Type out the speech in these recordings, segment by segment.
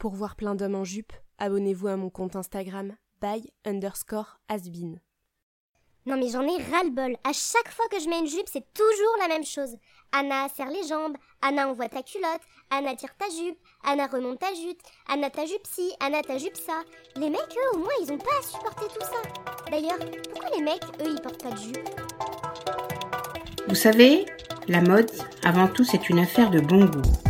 Pour voir plein d'hommes en jupe, abonnez-vous à mon compte Instagram by underscore asbin. Non mais j'en ai ras-le-bol. À chaque fois que je mets une jupe, c'est toujours la même chose. Anna serre les jambes, Anna envoie ta culotte, Anna tire ta jupe, Anna remonte ta jupe, Anna ta jupe ci, Anna ta jupe ça. Les mecs, eux, au moins, ils ont pas à supporter tout ça. D'ailleurs, pourquoi les mecs, eux, ils portent pas de jupe? Vous savez, la mode, avant tout, c'est une affaire de bon goût.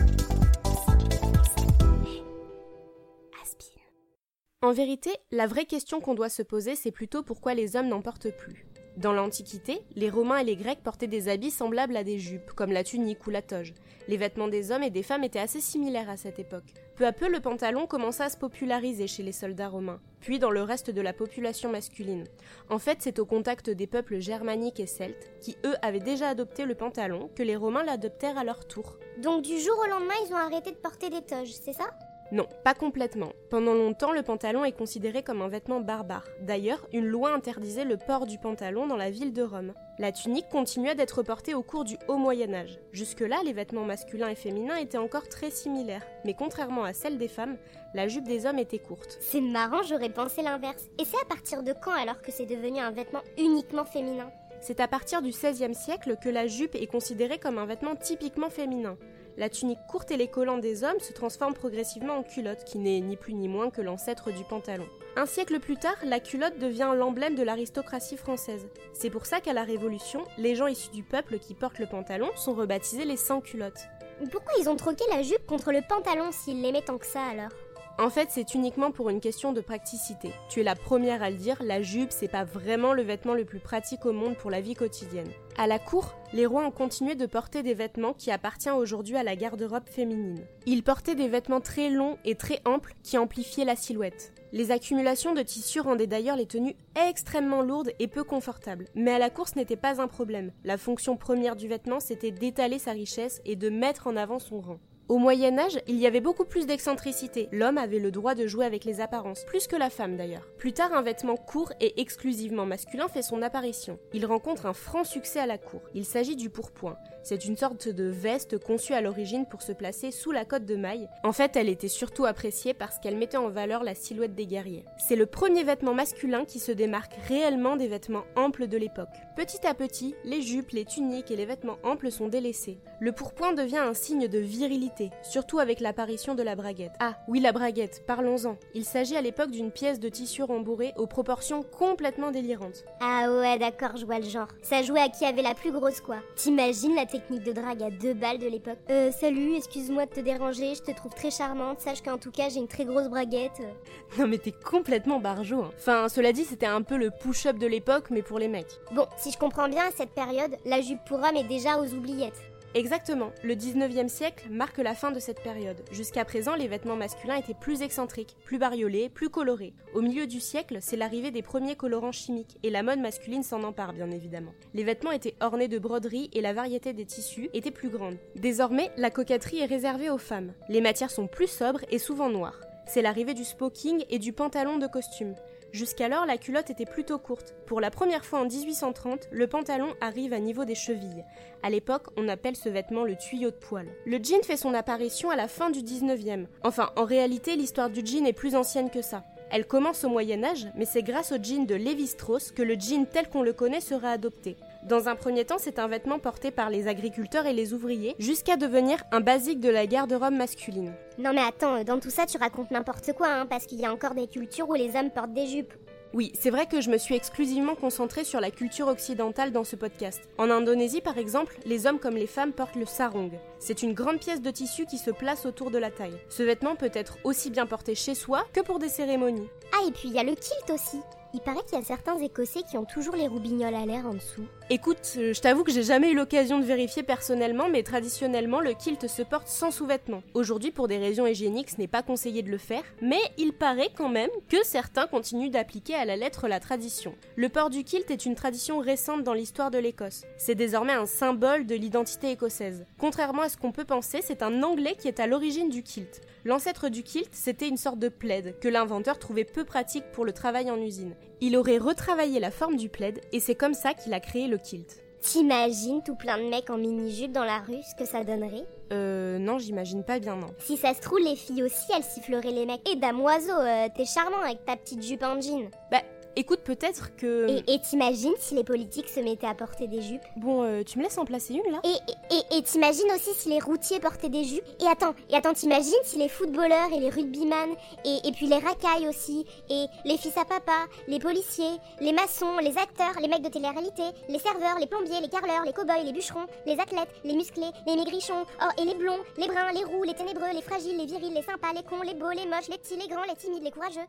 En vérité, la vraie question qu'on doit se poser, c'est plutôt pourquoi les hommes n'en portent plus. Dans l'Antiquité, les Romains et les Grecs portaient des habits semblables à des jupes, comme la tunique ou la toge. Les vêtements des hommes et des femmes étaient assez similaires à cette époque. Peu à peu, le pantalon commença à se populariser chez les soldats romains, puis dans le reste de la population masculine. En fait, c'est au contact des peuples germaniques et celtes, qui eux avaient déjà adopté le pantalon, que les Romains l'adoptèrent à leur tour. Donc du jour au lendemain, ils ont arrêté de porter des toges, c'est ça? Non, pas complètement. Pendant longtemps, le pantalon est considéré comme un vêtement barbare. D'ailleurs, une loi interdisait le port du pantalon dans la ville de Rome. La tunique continuait d'être portée au cours du Haut Moyen Âge. Jusque-là, les vêtements masculins et féminins étaient encore très similaires, mais contrairement à celle des femmes, la jupe des hommes était courte. C'est marrant, j'aurais pensé l'inverse. Et c'est à partir de quand alors que c'est devenu un vêtement uniquement féminin? C'est à partir du XVIe siècle que la jupe est considérée comme un vêtement typiquement féminin la tunique courte et les collants des hommes se transforment progressivement en culotte, qui n'est ni plus ni moins que l'ancêtre du pantalon. Un siècle plus tard, la culotte devient l'emblème de l'aristocratie française. C'est pour ça qu'à la Révolution, les gens issus du peuple qui portent le pantalon sont rebaptisés les sans-culottes. Pourquoi ils ont troqué la jupe contre le pantalon s'ils l'aimaient tant que ça alors? En fait, c'est uniquement pour une question de praticité. Tu es la première à le dire, la jupe, c'est pas vraiment le vêtement le plus pratique au monde pour la vie quotidienne. À la cour, les rois ont continué de porter des vêtements qui appartiennent aujourd'hui à la garde-robe féminine. Ils portaient des vêtements très longs et très amples qui amplifiaient la silhouette. Les accumulations de tissus rendaient d'ailleurs les tenues extrêmement lourdes et peu confortables. Mais à la cour, ce n'était pas un problème. La fonction première du vêtement, c'était d'étaler sa richesse et de mettre en avant son rang. Au Moyen Âge, il y avait beaucoup plus d'excentricité. L'homme avait le droit de jouer avec les apparences, plus que la femme d'ailleurs. Plus tard, un vêtement court et exclusivement masculin fait son apparition. Il rencontre un franc succès à la cour. Il s'agit du pourpoint. C'est une sorte de veste conçue à l'origine pour se placer sous la cotte de maille. En fait, elle était surtout appréciée parce qu'elle mettait en valeur la silhouette des guerriers. C'est le premier vêtement masculin qui se démarque réellement des vêtements amples de l'époque. Petit à petit, les jupes, les tuniques et les vêtements amples sont délaissés. Le pourpoint devient un signe de virilité surtout avec l'apparition de la braguette. Ah, oui, la braguette, parlons-en. Il s'agit à l'époque d'une pièce de tissu rembourré aux proportions complètement délirantes. Ah ouais, d'accord, je vois le genre. Ça jouait à qui avait la plus grosse, quoi. T'imagines la technique de drague à deux balles de l'époque Euh, salut, excuse-moi de te déranger, je te trouve très charmante, sache qu'en tout cas, j'ai une très grosse braguette. Non mais t'es complètement barjot. Hein. Enfin, cela dit, c'était un peu le push-up de l'époque, mais pour les mecs. Bon, si je comprends bien, à cette période, la jupe pour homme est déjà aux oubliettes. Exactement, le 19e siècle marque la fin de cette période. Jusqu'à présent, les vêtements masculins étaient plus excentriques, plus bariolés, plus colorés. Au milieu du siècle, c'est l'arrivée des premiers colorants chimiques, et la mode masculine s'en empare bien évidemment. Les vêtements étaient ornés de broderies et la variété des tissus était plus grande. Désormais, la coquetterie est réservée aux femmes. Les matières sont plus sobres et souvent noires. C'est l'arrivée du smoking et du pantalon de costume. Jusqu'alors, la culotte était plutôt courte. Pour la première fois en 1830, le pantalon arrive à niveau des chevilles. À l'époque, on appelle ce vêtement le tuyau de poil. Le jean fait son apparition à la fin du 19e. Enfin, en réalité, l'histoire du jean est plus ancienne que ça. Elle commence au Moyen Âge, mais c'est grâce au jean de Lévi-Strauss que le jean tel qu'on le connaît sera adopté. Dans un premier temps, c'est un vêtement porté par les agriculteurs et les ouvriers, jusqu'à devenir un basique de la garde-robe masculine. Non mais attends, dans tout ça tu racontes n'importe quoi, hein, parce qu'il y a encore des cultures où les hommes portent des jupes. Oui, c'est vrai que je me suis exclusivement concentrée sur la culture occidentale dans ce podcast. En Indonésie, par exemple, les hommes comme les femmes portent le sarong. C'est une grande pièce de tissu qui se place autour de la taille. Ce vêtement peut être aussi bien porté chez soi que pour des cérémonies. Ah, et puis il y a le kilt aussi. Il paraît qu'il y a certains Écossais qui ont toujours les roubignoles à l'air en dessous. Écoute, euh, je t'avoue que j'ai jamais eu l'occasion de vérifier personnellement, mais traditionnellement, le kilt se porte sans sous-vêtements. Aujourd'hui, pour des raisons hygiéniques, ce n'est pas conseillé de le faire, mais il paraît quand même que certains continuent d'appliquer à la lettre la tradition. Le port du kilt est une tradition récente dans l'histoire de l'Écosse. C'est désormais un symbole de l'identité écossaise. Contrairement à ce qu'on peut penser, c'est un Anglais qui est à l'origine du kilt. L'ancêtre du kilt, c'était une sorte de plaid que l'inventeur trouvait peu pratique pour le travail en usine. Il aurait retravaillé la forme du plaid et c'est comme ça qu'il a créé le kilt. T'imagines tout plein de mecs en mini-jupe dans la rue, ce que ça donnerait? Euh, non, j'imagine pas bien, non. Si ça se trouve, les filles aussi, elles siffleraient les mecs. Et damoiseau, euh, t'es charmant avec ta petite jupe en jean. Bah, écoute, peut-être que... Et, et t'imagines si les politiques se mettaient à porter des jupes? Bon, euh, tu me laisses en placer une, là. Et, et, et- et t'imagines aussi si les routiers portaient des jupes? Et attends, et attends, t'imagines si les footballeurs et les rugbyman, et, et puis les racailles aussi, et les fils à papa, les policiers, les maçons, les acteurs, les mecs de télé-réalité, les serveurs, les plombiers, les carleurs, les cow-boys, les bûcherons, les athlètes, les musclés, les maigrichons, oh, et les blonds, les bruns, les roux, les ténébreux, les fragiles, les virils, les sympas, les cons, les beaux, les moches, les petits, les grands, les timides, les courageux.